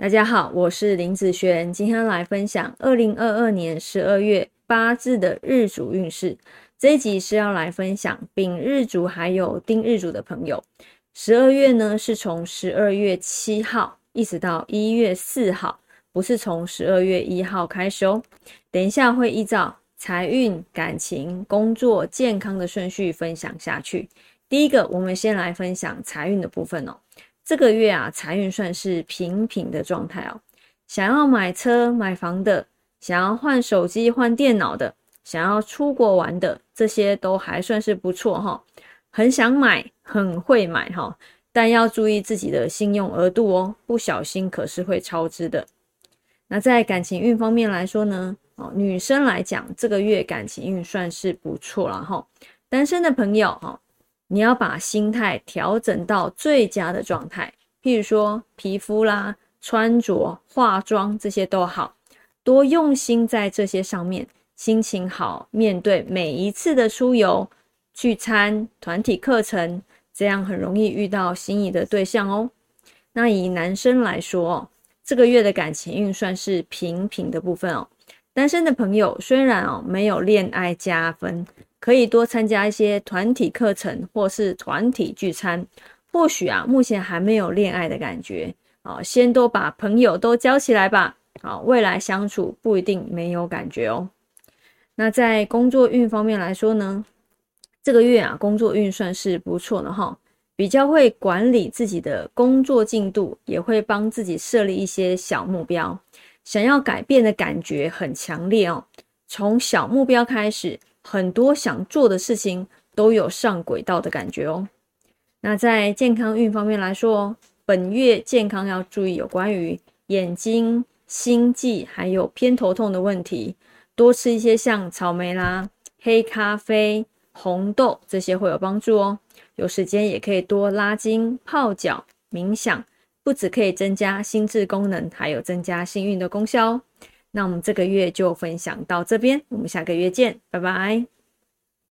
大家好，我是林子璇，今天来分享二零二二年十二月八字的日主运势。这一集是要来分享丙日主还有丁日主的朋友。十二月呢是从十二月七号一直到一月四号，不是从十二月一号开始哦。等一下会依照财运、感情、工作、健康的顺序分享下去。第一个，我们先来分享财运的部分哦。这个月啊，财运算是平平的状态哦。想要买车买房的，想要换手机换电脑的，想要出国玩的，这些都还算是不错哈。很想买，很会买哈，但要注意自己的信用额度哦，不小心可是会超支的。那在感情运方面来说呢，哦，女生来讲，这个月感情运算是不错了哈。单身的朋友哈。你要把心态调整到最佳的状态，譬如说皮肤啦、穿着、化妆这些都好，多用心在这些上面，心情好，面对每一次的出游、聚餐、团体课程，这样很容易遇到心仪的对象哦。那以男生来说，这个月的感情运算是平平的部分哦。单身的朋友虽然哦没有恋爱加分。可以多参加一些团体课程或是团体聚餐，或许啊，目前还没有恋爱的感觉。啊，先多把朋友都交起来吧，啊，未来相处不一定没有感觉哦。那在工作运方面来说呢，这个月啊，工作运算是不错的哈，比较会管理自己的工作进度，也会帮自己设立一些小目标，想要改变的感觉很强烈哦，从小目标开始。很多想做的事情都有上轨道的感觉哦。那在健康运方面来说，本月健康要注意有关于眼睛、心悸还有偏头痛的问题，多吃一些像草莓啦、黑咖啡、红豆这些会有帮助哦。有时间也可以多拉筋、泡脚、冥想，不止可以增加心智功能，还有增加幸运的功效。那我们这个月就分享到这边，我们下个月见，拜拜。